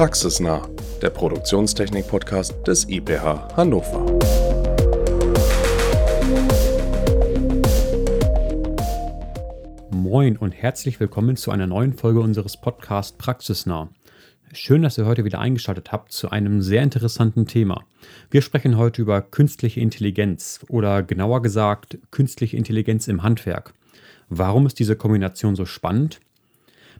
Praxisnah, der Produktionstechnik-Podcast des IPH Hannover. Moin und herzlich willkommen zu einer neuen Folge unseres Podcasts Praxisnah. Schön, dass ihr heute wieder eingeschaltet habt zu einem sehr interessanten Thema. Wir sprechen heute über künstliche Intelligenz oder genauer gesagt künstliche Intelligenz im Handwerk. Warum ist diese Kombination so spannend?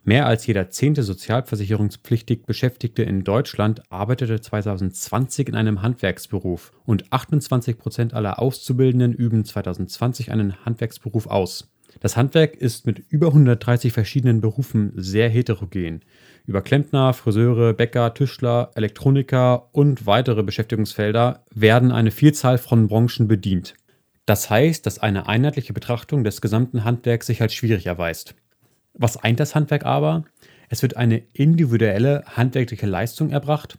Mehr als jeder zehnte sozialversicherungspflichtig Beschäftigte in Deutschland arbeitete 2020 in einem Handwerksberuf und 28 Prozent aller Auszubildenden üben 2020 einen Handwerksberuf aus. Das Handwerk ist mit über 130 verschiedenen Berufen sehr heterogen. Über Klempner, Friseure, Bäcker, Tischler, Elektroniker und weitere Beschäftigungsfelder werden eine Vielzahl von Branchen bedient. Das heißt, dass eine einheitliche Betrachtung des gesamten Handwerks sich als schwierig erweist. Was eint das Handwerk aber? Es wird eine individuelle handwerkliche Leistung erbracht.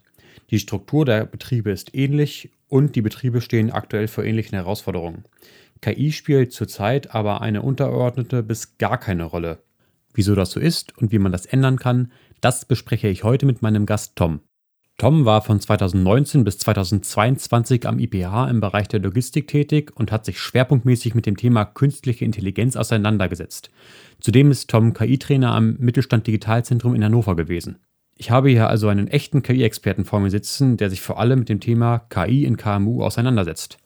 Die Struktur der Betriebe ist ähnlich und die Betriebe stehen aktuell vor ähnlichen Herausforderungen. KI spielt zurzeit aber eine untergeordnete bis gar keine Rolle. Wieso das so ist und wie man das ändern kann, das bespreche ich heute mit meinem Gast Tom. Tom war von 2019 bis 2022 am IPH im Bereich der Logistik tätig und hat sich schwerpunktmäßig mit dem Thema künstliche Intelligenz auseinandergesetzt. Zudem ist Tom KI-Trainer am Mittelstand Digitalzentrum in Hannover gewesen. Ich habe hier also einen echten KI-Experten vor mir sitzen, der sich vor allem mit dem Thema KI in KMU auseinandersetzt.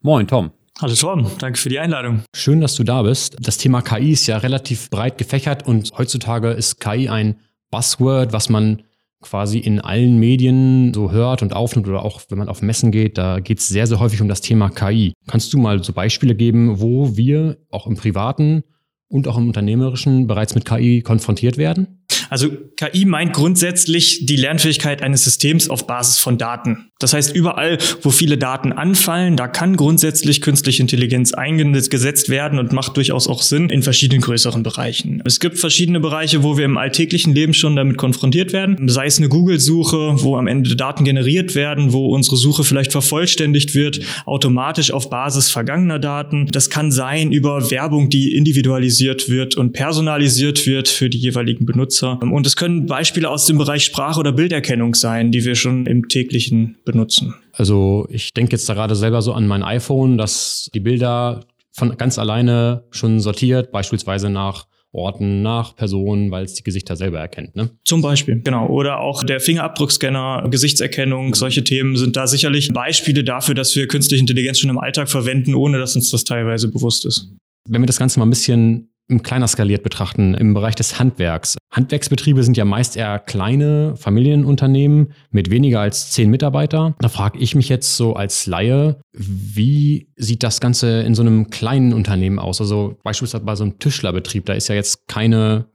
Moin, Tom. Hallo Tom, danke für die Einladung. Schön, dass du da bist. Das Thema KI ist ja relativ breit gefächert und heutzutage ist KI ein Buzzword, was man quasi in allen Medien so hört und aufnimmt oder auch wenn man auf Messen geht, da geht es sehr, sehr häufig um das Thema KI. Kannst du mal so Beispiele geben, wo wir auch im privaten und auch im unternehmerischen bereits mit KI konfrontiert werden? Also KI meint grundsätzlich die Lernfähigkeit eines Systems auf Basis von Daten. Das heißt, überall, wo viele Daten anfallen, da kann grundsätzlich künstliche Intelligenz eingesetzt werden und macht durchaus auch Sinn in verschiedenen größeren Bereichen. Es gibt verschiedene Bereiche, wo wir im alltäglichen Leben schon damit konfrontiert werden. Sei es eine Google-Suche, wo am Ende Daten generiert werden, wo unsere Suche vielleicht vervollständigt wird, automatisch auf Basis vergangener Daten. Das kann sein über Werbung, die individualisiert wird und personalisiert wird für die jeweiligen Benutzer. Und es können Beispiele aus dem Bereich Sprache- oder Bilderkennung sein, die wir schon im täglichen benutzen. Also ich denke jetzt da gerade selber so an mein iPhone, dass die Bilder von ganz alleine schon sortiert, beispielsweise nach Orten, nach Personen, weil es die Gesichter selber erkennt. Ne? Zum Beispiel, genau. Oder auch der Fingerabdruckscanner, Gesichtserkennung, solche Themen sind da sicherlich Beispiele dafür, dass wir künstliche Intelligenz schon im Alltag verwenden, ohne dass uns das teilweise bewusst ist. Wenn wir das Ganze mal ein bisschen im kleiner skaliert betrachten, im Bereich des Handwerks. Handwerksbetriebe sind ja meist eher kleine Familienunternehmen mit weniger als zehn Mitarbeiter. Da frage ich mich jetzt so als Laie, wie sieht das Ganze in so einem kleinen Unternehmen aus? Also beispielsweise bei so einem Tischlerbetrieb, da ist ja jetzt keine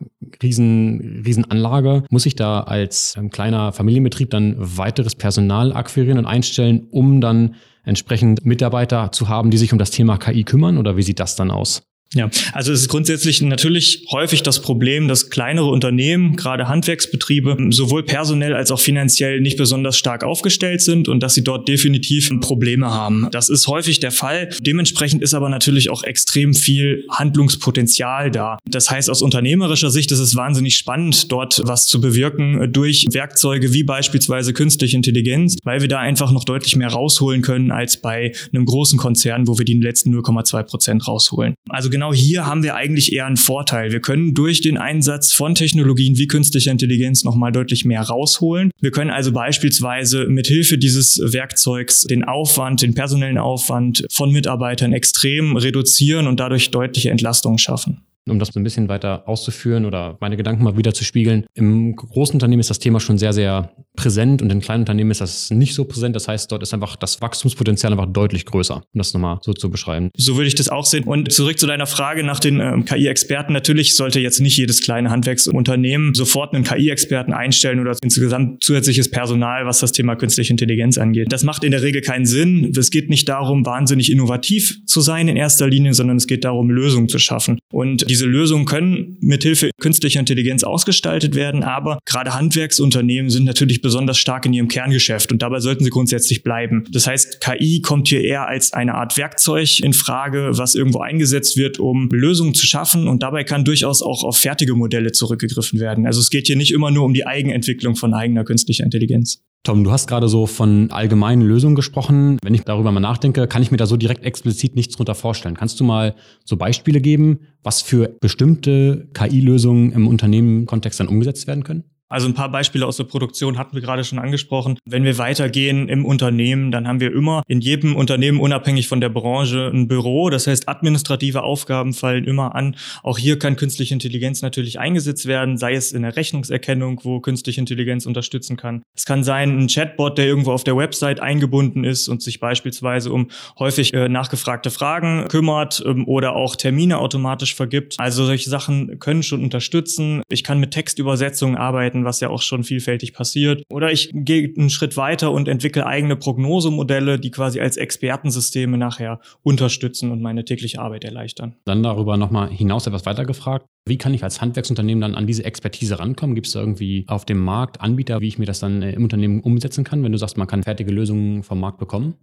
riesen, riesen Anlage. Muss ich da als ähm, kleiner Familienbetrieb dann weiteres Personal akquirieren und einstellen, um dann entsprechend Mitarbeiter zu haben, die sich um das Thema KI kümmern? Oder wie sieht das dann aus? Ja, also es ist grundsätzlich natürlich häufig das Problem, dass kleinere Unternehmen, gerade Handwerksbetriebe, sowohl personell als auch finanziell nicht besonders stark aufgestellt sind und dass sie dort definitiv Probleme haben. Das ist häufig der Fall. Dementsprechend ist aber natürlich auch extrem viel Handlungspotenzial da. Das heißt, aus unternehmerischer Sicht ist es wahnsinnig spannend, dort was zu bewirken durch Werkzeuge wie beispielsweise künstliche Intelligenz, weil wir da einfach noch deutlich mehr rausholen können als bei einem großen Konzern, wo wir die letzten 0,2 Prozent rausholen. Also genau genau hier haben wir eigentlich eher einen Vorteil. Wir können durch den Einsatz von Technologien wie künstlicher Intelligenz nochmal deutlich mehr rausholen. Wir können also beispielsweise mit Hilfe dieses Werkzeugs den Aufwand, den personellen Aufwand von Mitarbeitern extrem reduzieren und dadurch deutliche Entlastungen schaffen um das ein bisschen weiter auszuführen oder meine Gedanken mal wieder zu spiegeln. Im großen Unternehmen ist das Thema schon sehr, sehr präsent und in kleinen Unternehmen ist das nicht so präsent. Das heißt, dort ist einfach das Wachstumspotenzial einfach deutlich größer, um das nochmal so zu beschreiben. So würde ich das auch sehen. Und zurück zu deiner Frage nach den ähm, KI-Experten. Natürlich sollte jetzt nicht jedes kleine Handwerksunternehmen sofort einen KI-Experten einstellen oder insgesamt zusätzliches Personal, was das Thema künstliche Intelligenz angeht. Das macht in der Regel keinen Sinn. Es geht nicht darum, wahnsinnig innovativ zu sein in erster Linie, sondern es geht darum, Lösungen zu schaffen. Und Diese Lösungen können mithilfe künstlicher Intelligenz ausgestaltet werden, aber gerade Handwerksunternehmen sind natürlich besonders stark in ihrem Kerngeschäft und dabei sollten sie grundsätzlich bleiben. Das heißt, KI kommt hier eher als eine Art Werkzeug in Frage, was irgendwo eingesetzt wird, um Lösungen zu schaffen und dabei kann durchaus auch auf fertige Modelle zurückgegriffen werden. Also es geht hier nicht immer nur um die Eigenentwicklung von eigener künstlicher Intelligenz. Tom, du hast gerade so von allgemeinen Lösungen gesprochen. Wenn ich darüber mal nachdenke, kann ich mir da so direkt explizit nichts drunter vorstellen. Kannst du mal so Beispiele geben, was für bestimmte KI-Lösungen im Unternehmen-Kontext dann umgesetzt werden können? Also ein paar Beispiele aus der Produktion hatten wir gerade schon angesprochen. Wenn wir weitergehen im Unternehmen, dann haben wir immer in jedem Unternehmen unabhängig von der Branche ein Büro. Das heißt, administrative Aufgaben fallen immer an. Auch hier kann künstliche Intelligenz natürlich eingesetzt werden, sei es in der Rechnungserkennung, wo künstliche Intelligenz unterstützen kann. Es kann sein, ein Chatbot, der irgendwo auf der Website eingebunden ist und sich beispielsweise um häufig äh, nachgefragte Fragen kümmert ähm, oder auch Termine automatisch vergibt. Also solche Sachen können schon unterstützen. Ich kann mit Textübersetzungen arbeiten was ja auch schon vielfältig passiert. Oder ich gehe einen Schritt weiter und entwickle eigene Prognosemodelle, die quasi als Expertensysteme nachher unterstützen und meine tägliche Arbeit erleichtern. Dann darüber nochmal hinaus etwas weiter gefragt. Wie kann ich als Handwerksunternehmen dann an diese Expertise rankommen? Gibt es irgendwie auf dem Markt Anbieter, wie ich mir das dann äh, im Unternehmen umsetzen kann, wenn du sagst, man kann fertige Lösungen vom Markt bekommen?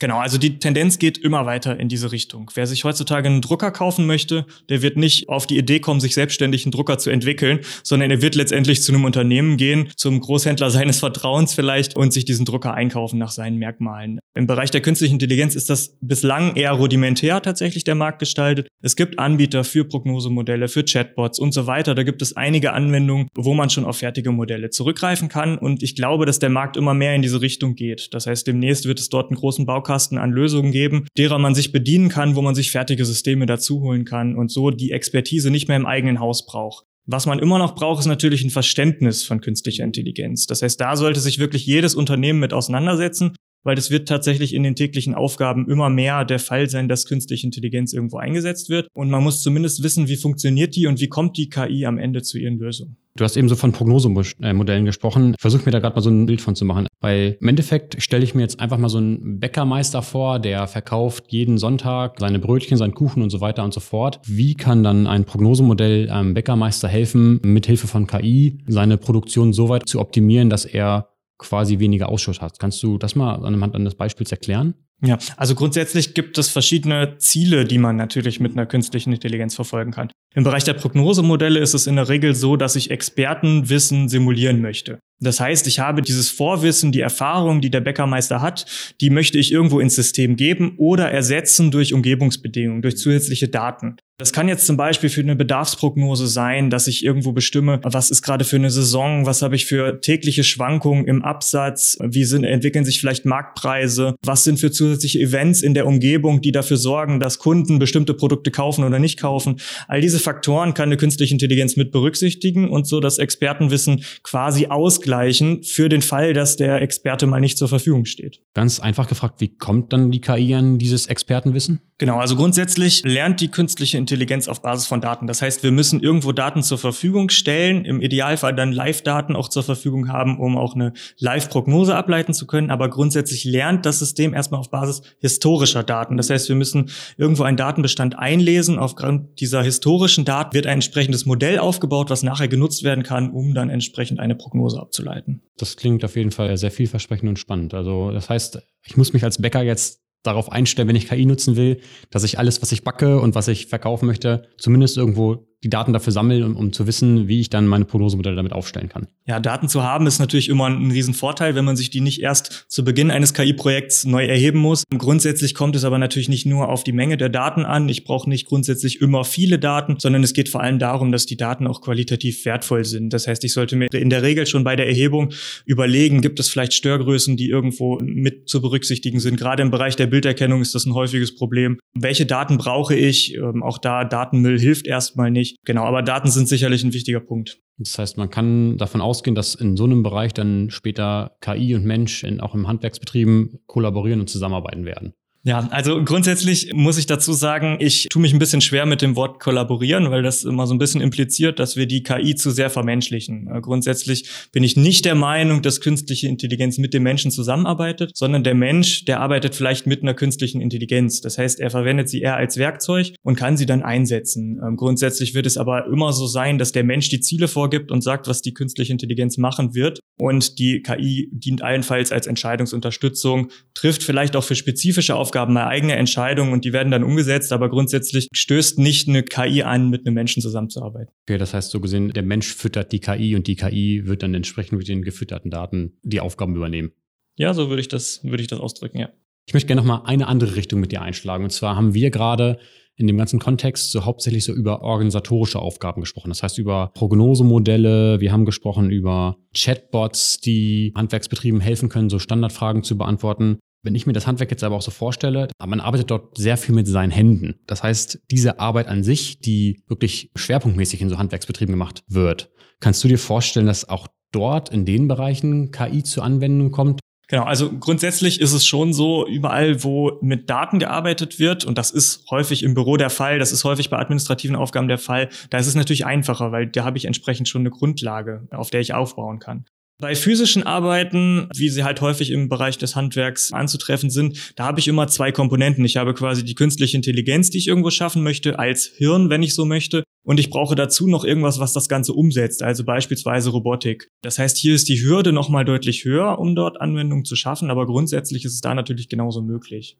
Genau, also die Tendenz geht immer weiter in diese Richtung. Wer sich heutzutage einen Drucker kaufen möchte, der wird nicht auf die Idee kommen, sich selbstständig einen Drucker zu entwickeln, sondern er wird letztendlich zu einem Unternehmen gehen, zum Großhändler seines Vertrauens vielleicht und sich diesen Drucker einkaufen nach seinen Merkmalen. Im Bereich der künstlichen Intelligenz ist das bislang eher rudimentär tatsächlich der Markt gestaltet. Es gibt Anbieter für Prognosemodelle, für Chatbots und so weiter. Da gibt es einige Anwendungen, wo man schon auf fertige Modelle zurückgreifen kann und ich glaube, dass der Markt immer mehr in diese Richtung geht. Das heißt, demnächst wird es dort einen großen Bau Baukasten an Lösungen geben, derer man sich bedienen kann, wo man sich fertige Systeme dazu holen kann und so die Expertise nicht mehr im eigenen Haus braucht. Was man immer noch braucht, ist natürlich ein Verständnis von künstlicher Intelligenz. Das heißt, da sollte sich wirklich jedes Unternehmen mit auseinandersetzen weil das wird tatsächlich in den täglichen Aufgaben immer mehr der Fall sein, dass künstliche Intelligenz irgendwo eingesetzt wird. Und man muss zumindest wissen, wie funktioniert die und wie kommt die KI am Ende zu ihren Lösungen. Du hast eben so von Prognosemodellen gesprochen. Ich versuche mir da gerade mal so ein Bild von zu machen. Weil im Endeffekt stelle ich mir jetzt einfach mal so einen Bäckermeister vor, der verkauft jeden Sonntag seine Brötchen, seinen Kuchen und so weiter und so fort. Wie kann dann ein Prognosemodell einem Bäckermeister helfen, mithilfe von KI seine Produktion so weit zu optimieren, dass er quasi weniger Ausschuss hast. Kannst du das mal anhand eines Beispiels erklären? Ja, also grundsätzlich gibt es verschiedene Ziele, die man natürlich mit einer künstlichen Intelligenz verfolgen kann. Im Bereich der Prognosemodelle ist es in der Regel so, dass ich Expertenwissen simulieren möchte. Das heißt, ich habe dieses Vorwissen, die Erfahrung, die der Bäckermeister hat, die möchte ich irgendwo ins System geben oder ersetzen durch Umgebungsbedingungen, durch zusätzliche Daten. Das kann jetzt zum Beispiel für eine Bedarfsprognose sein, dass ich irgendwo bestimme, was ist gerade für eine Saison, was habe ich für tägliche Schwankungen im Absatz, wie sind, entwickeln sich vielleicht Marktpreise, was sind für zusätzliche Events in der Umgebung, die dafür sorgen, dass Kunden bestimmte Produkte kaufen oder nicht kaufen. All diese Faktoren kann eine künstliche Intelligenz mit berücksichtigen und so das Expertenwissen quasi ausgleichen für den Fall, dass der Experte mal nicht zur Verfügung steht. Ganz einfach gefragt, wie kommt dann die KI an dieses Expertenwissen? Genau, also grundsätzlich lernt die künstliche Intelligenz auf Basis von Daten. Das heißt, wir müssen irgendwo Daten zur Verfügung stellen, im Idealfall dann Live-Daten auch zur Verfügung haben, um auch eine Live-Prognose ableiten zu können. Aber grundsätzlich lernt das System erstmal auf Basis historischer Daten. Das heißt, wir müssen irgendwo einen Datenbestand einlesen. Aufgrund dieser historischen Daten wird ein entsprechendes Modell aufgebaut, was nachher genutzt werden kann, um dann entsprechend eine Prognose abzuleiten. Das klingt auf jeden Fall sehr vielversprechend und spannend. Also das heißt, ich muss mich als Bäcker jetzt darauf einstellen, wenn ich KI nutzen will, dass ich alles, was ich backe und was ich verkaufen möchte, zumindest irgendwo die Daten dafür sammeln, um, um zu wissen, wie ich dann meine Prognosemodelle damit aufstellen kann. Ja, Daten zu haben ist natürlich immer ein Riesenvorteil, wenn man sich die nicht erst zu Beginn eines KI-Projekts neu erheben muss. Grundsätzlich kommt es aber natürlich nicht nur auf die Menge der Daten an. Ich brauche nicht grundsätzlich immer viele Daten, sondern es geht vor allem darum, dass die Daten auch qualitativ wertvoll sind. Das heißt, ich sollte mir in der Regel schon bei der Erhebung überlegen, gibt es vielleicht Störgrößen, die irgendwo mit zu berücksichtigen sind. Gerade im Bereich der Bilderkennung ist das ein häufiges Problem. Welche Daten brauche ich? Ähm, auch da Datenmüll hilft erstmal nicht. Genau, aber Daten sind sicherlich ein wichtiger Punkt. Das heißt, man kann davon ausgehen, dass in so einem Bereich dann später KI und Mensch in, auch im Handwerksbetrieben kollaborieren und zusammenarbeiten werden. Ja, also grundsätzlich muss ich dazu sagen, ich tue mich ein bisschen schwer mit dem Wort kollaborieren, weil das immer so ein bisschen impliziert, dass wir die KI zu sehr vermenschlichen. Äh, grundsätzlich bin ich nicht der Meinung, dass künstliche Intelligenz mit dem Menschen zusammenarbeitet, sondern der Mensch, der arbeitet vielleicht mit einer künstlichen Intelligenz. Das heißt, er verwendet sie eher als Werkzeug und kann sie dann einsetzen. Ähm, grundsätzlich wird es aber immer so sein, dass der Mensch die Ziele vorgibt und sagt, was die künstliche Intelligenz machen wird. Und die KI dient allenfalls als Entscheidungsunterstützung, trifft vielleicht auch für spezifische Aufgaben Aufgaben mal eigene Entscheidungen und die werden dann umgesetzt, aber grundsätzlich stößt nicht eine KI an, mit einem Menschen zusammenzuarbeiten. Okay, das heißt so gesehen, der Mensch füttert die KI und die KI wird dann entsprechend mit den gefütterten Daten die Aufgaben übernehmen. Ja, so würde ich das, würde ich das ausdrücken, ja. Ich möchte gerne noch mal eine andere Richtung mit dir einschlagen. Und zwar haben wir gerade in dem ganzen Kontext so hauptsächlich so über organisatorische Aufgaben gesprochen. Das heißt über Prognosemodelle. Wir haben gesprochen über Chatbots, die Handwerksbetrieben helfen können, so Standardfragen zu beantworten. Wenn ich mir das Handwerk jetzt aber auch so vorstelle, man arbeitet dort sehr viel mit seinen Händen. Das heißt, diese Arbeit an sich, die wirklich schwerpunktmäßig in so Handwerksbetrieben gemacht wird, kannst du dir vorstellen, dass auch dort in den Bereichen KI zur Anwendung kommt? Genau, also grundsätzlich ist es schon so, überall, wo mit Daten gearbeitet wird, und das ist häufig im Büro der Fall, das ist häufig bei administrativen Aufgaben der Fall, da ist es natürlich einfacher, weil da habe ich entsprechend schon eine Grundlage, auf der ich aufbauen kann. Bei physischen Arbeiten, wie sie halt häufig im Bereich des Handwerks anzutreffen sind, da habe ich immer zwei Komponenten. Ich habe quasi die künstliche Intelligenz, die ich irgendwo schaffen möchte, als Hirn, wenn ich so möchte. Und ich brauche dazu noch irgendwas, was das Ganze umsetzt, also beispielsweise Robotik. Das heißt, hier ist die Hürde nochmal deutlich höher, um dort Anwendungen zu schaffen, aber grundsätzlich ist es da natürlich genauso möglich.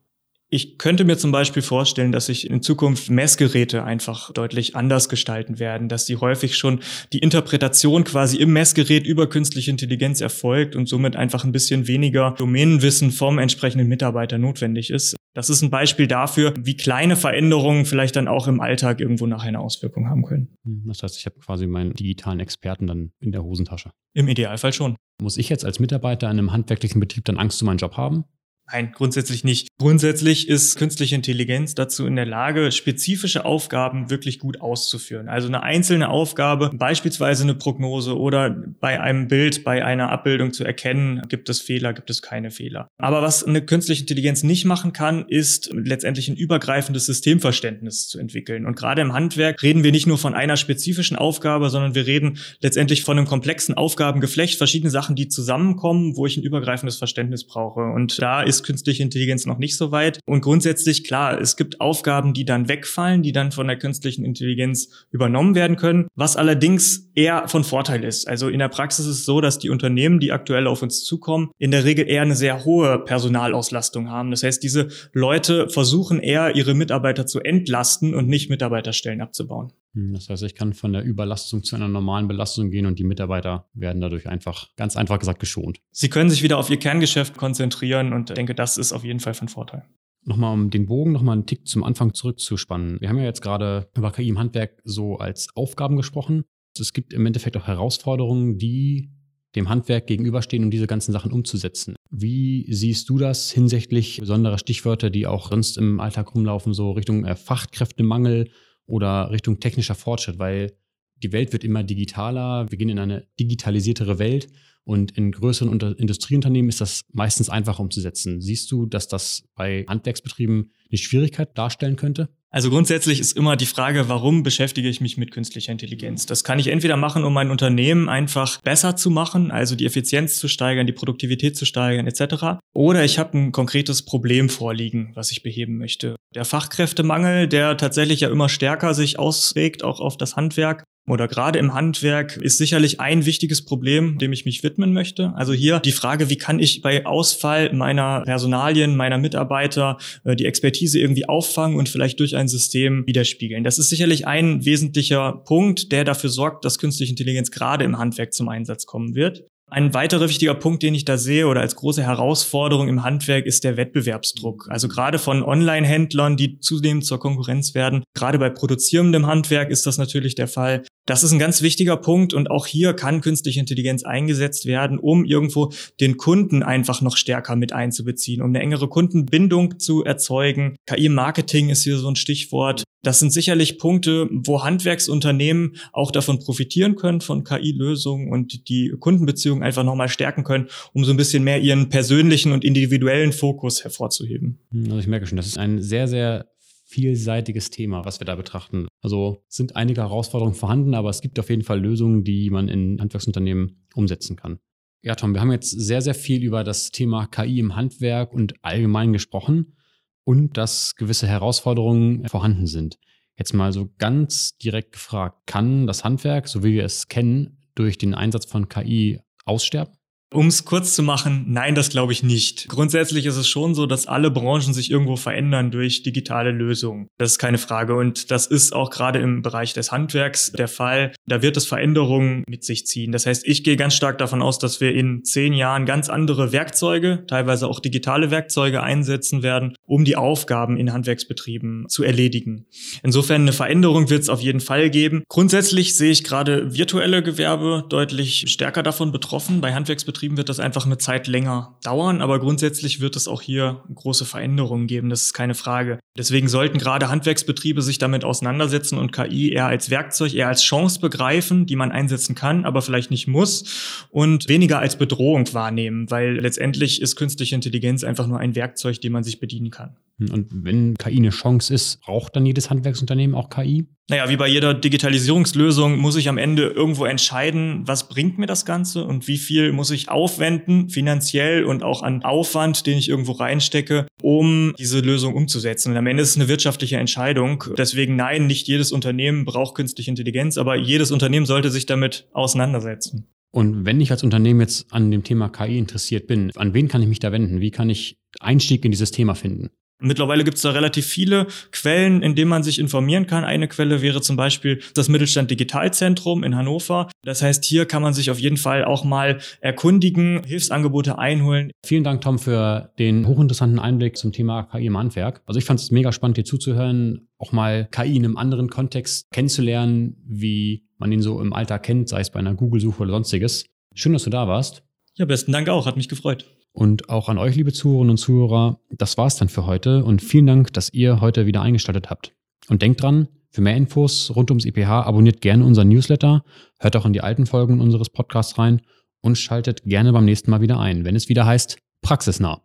Ich könnte mir zum Beispiel vorstellen, dass sich in Zukunft Messgeräte einfach deutlich anders gestalten werden, dass sie häufig schon die Interpretation quasi im Messgerät über künstliche Intelligenz erfolgt und somit einfach ein bisschen weniger Domänenwissen vom entsprechenden Mitarbeiter notwendig ist. Das ist ein Beispiel dafür, wie kleine Veränderungen vielleicht dann auch im Alltag irgendwo nachher eine Auswirkung haben können. Hm, das heißt, ich habe quasi meinen digitalen Experten dann in der Hosentasche. Im Idealfall schon. Muss ich jetzt als Mitarbeiter in einem handwerklichen Betrieb dann Angst um meinen Job haben? Nein, grundsätzlich nicht. Grundsätzlich ist künstliche Intelligenz dazu in der Lage, spezifische Aufgaben wirklich gut auszuführen. Also eine einzelne Aufgabe, beispielsweise eine Prognose oder bei einem Bild, bei einer Abbildung zu erkennen, gibt es Fehler, gibt es keine Fehler. Aber was eine künstliche Intelligenz nicht machen kann, ist letztendlich ein übergreifendes Systemverständnis zu entwickeln. Und gerade im Handwerk reden wir nicht nur von einer spezifischen Aufgabe, sondern wir reden letztendlich von einem komplexen Aufgabengeflecht, verschiedene Sachen, die zusammenkommen, wo ich ein übergreifendes Verständnis brauche. Und da ist ist künstliche Intelligenz noch nicht so weit. Und grundsätzlich, klar, es gibt Aufgaben, die dann wegfallen, die dann von der künstlichen Intelligenz übernommen werden können, was allerdings eher von Vorteil ist. Also in der Praxis ist es so, dass die Unternehmen, die aktuell auf uns zukommen, in der Regel eher eine sehr hohe Personalauslastung haben. Das heißt, diese Leute versuchen eher, ihre Mitarbeiter zu entlasten und nicht Mitarbeiterstellen abzubauen. Hm, das heißt, ich kann von der Überlastung zu einer normalen Belastung gehen und die Mitarbeiter werden dadurch einfach, ganz einfach gesagt, geschont. Sie können sich wieder auf ihr Kerngeschäft konzentrieren und ich denke, das ist auf jeden Fall von Vorteil. Nochmal, um den Bogen nochmal einen Tick zum Anfang zurückzuspannen. Wir haben ja jetzt gerade über KI im Handwerk so als Aufgaben gesprochen. Es gibt im Endeffekt auch Herausforderungen, die dem Handwerk gegenüberstehen, um diese ganzen Sachen umzusetzen. Wie siehst du das hinsichtlich besonderer Stichwörter, die auch sonst im Alltag rumlaufen, so Richtung äh, Fachkräftemangel oder Richtung technischer Fortschritt, weil die Welt wird immer digitaler, wir gehen in eine digitalisiertere Welt und in größeren Unter Industrieunternehmen ist das meistens einfacher umzusetzen. Siehst du, dass das bei Handwerksbetrieben eine Schwierigkeit darstellen könnte? Also grundsätzlich ist immer die Frage, warum beschäftige ich mich mit künstlicher Intelligenz? Das kann ich entweder machen, um mein Unternehmen einfach besser zu machen, also die Effizienz zu steigern, die Produktivität zu steigern etc. Oder ich habe ein konkretes Problem vorliegen, was ich beheben möchte. Der Fachkräftemangel, der tatsächlich ja immer stärker sich auswirkt, auch auf das Handwerk, oder gerade im Handwerk ist sicherlich ein wichtiges Problem, dem ich mich widmen möchte. Also hier die Frage, wie kann ich bei Ausfall meiner Personalien, meiner Mitarbeiter äh, die Expertise irgendwie auffangen und vielleicht durch ein System widerspiegeln. Das ist sicherlich ein wesentlicher Punkt, der dafür sorgt, dass künstliche Intelligenz gerade im Handwerk zum Einsatz kommen wird. Ein weiterer wichtiger Punkt, den ich da sehe oder als große Herausforderung im Handwerk ist der Wettbewerbsdruck. Also gerade von Online-Händlern, die zunehmend zur Konkurrenz werden. Gerade bei produzierendem Handwerk ist das natürlich der Fall. Das ist ein ganz wichtiger Punkt und auch hier kann künstliche Intelligenz eingesetzt werden, um irgendwo den Kunden einfach noch stärker mit einzubeziehen, um eine engere Kundenbindung zu erzeugen. KI-Marketing ist hier so ein Stichwort. Das sind sicherlich Punkte, wo Handwerksunternehmen auch davon profitieren können, von KI-Lösungen und die Kundenbeziehungen einfach nochmal stärken können, um so ein bisschen mehr ihren persönlichen und individuellen Fokus hervorzuheben. Also ich merke schon, das ist ein sehr, sehr vielseitiges Thema, was wir da betrachten. Also sind einige Herausforderungen vorhanden, aber es gibt auf jeden Fall Lösungen, die man in Handwerksunternehmen umsetzen kann. Ja, Tom, wir haben jetzt sehr, sehr viel über das Thema KI im Handwerk und allgemein gesprochen und dass gewisse Herausforderungen vorhanden sind. Jetzt mal so ganz direkt gefragt, kann das Handwerk, so wie wir es kennen, durch den Einsatz von KI aussterben? Um es kurz zu machen, nein, das glaube ich nicht. Grundsätzlich ist es schon so, dass alle Branchen sich irgendwo verändern durch digitale Lösungen. Das ist keine Frage. Und das ist auch gerade im Bereich des Handwerks der Fall. Da wird es Veränderungen mit sich ziehen. Das heißt, ich gehe ganz stark davon aus, dass wir in zehn Jahren ganz andere Werkzeuge, teilweise auch digitale Werkzeuge einsetzen werden, um die Aufgaben in Handwerksbetrieben zu erledigen. Insofern eine Veränderung wird es auf jeden Fall geben. Grundsätzlich sehe ich gerade virtuelle Gewerbe deutlich stärker davon betroffen. Bei Handwerksbetrieben Betrieben wird das einfach eine Zeit länger dauern, aber grundsätzlich wird es auch hier große Veränderungen geben, das ist keine Frage. Deswegen sollten gerade Handwerksbetriebe sich damit auseinandersetzen und KI eher als Werkzeug, eher als Chance begreifen, die man einsetzen kann, aber vielleicht nicht muss und weniger als Bedrohung wahrnehmen, weil letztendlich ist künstliche Intelligenz einfach nur ein Werkzeug, dem man sich bedienen kann. Und wenn KI eine Chance ist, braucht dann jedes Handwerksunternehmen auch KI? Naja, wie bei jeder Digitalisierungslösung muss ich am Ende irgendwo entscheiden, was bringt mir das Ganze und wie viel muss ich aufwenden, finanziell und auch an Aufwand, den ich irgendwo reinstecke, um diese Lösung umzusetzen. Und am Ende ist es eine wirtschaftliche Entscheidung. Deswegen nein, nicht jedes Unternehmen braucht künstliche Intelligenz, aber jedes Unternehmen sollte sich damit auseinandersetzen. Und wenn ich als Unternehmen jetzt an dem Thema KI interessiert bin, an wen kann ich mich da wenden? Wie kann ich Einstieg in dieses Thema finden? Mittlerweile gibt es da relativ viele Quellen, in denen man sich informieren kann. Eine Quelle wäre zum Beispiel das Mittelstand Digitalzentrum in Hannover. Das heißt, hier kann man sich auf jeden Fall auch mal erkundigen, Hilfsangebote einholen. Vielen Dank, Tom, für den hochinteressanten Einblick zum Thema KI im Handwerk. Also ich fand es mega spannend, dir zuzuhören, auch mal KI in einem anderen Kontext kennenzulernen, wie man ihn so im Alltag kennt, sei es bei einer Google-Suche oder sonstiges. Schön, dass du da warst. Ja, besten Dank auch, hat mich gefreut. Und auch an euch, liebe Zuhörerinnen und Zuhörer, das war's dann für heute und vielen Dank, dass ihr heute wieder eingeschaltet habt. Und denkt dran, für mehr Infos rund ums IPH abonniert gerne unseren Newsletter, hört auch in die alten Folgen unseres Podcasts rein und schaltet gerne beim nächsten Mal wieder ein, wenn es wieder heißt Praxisnah.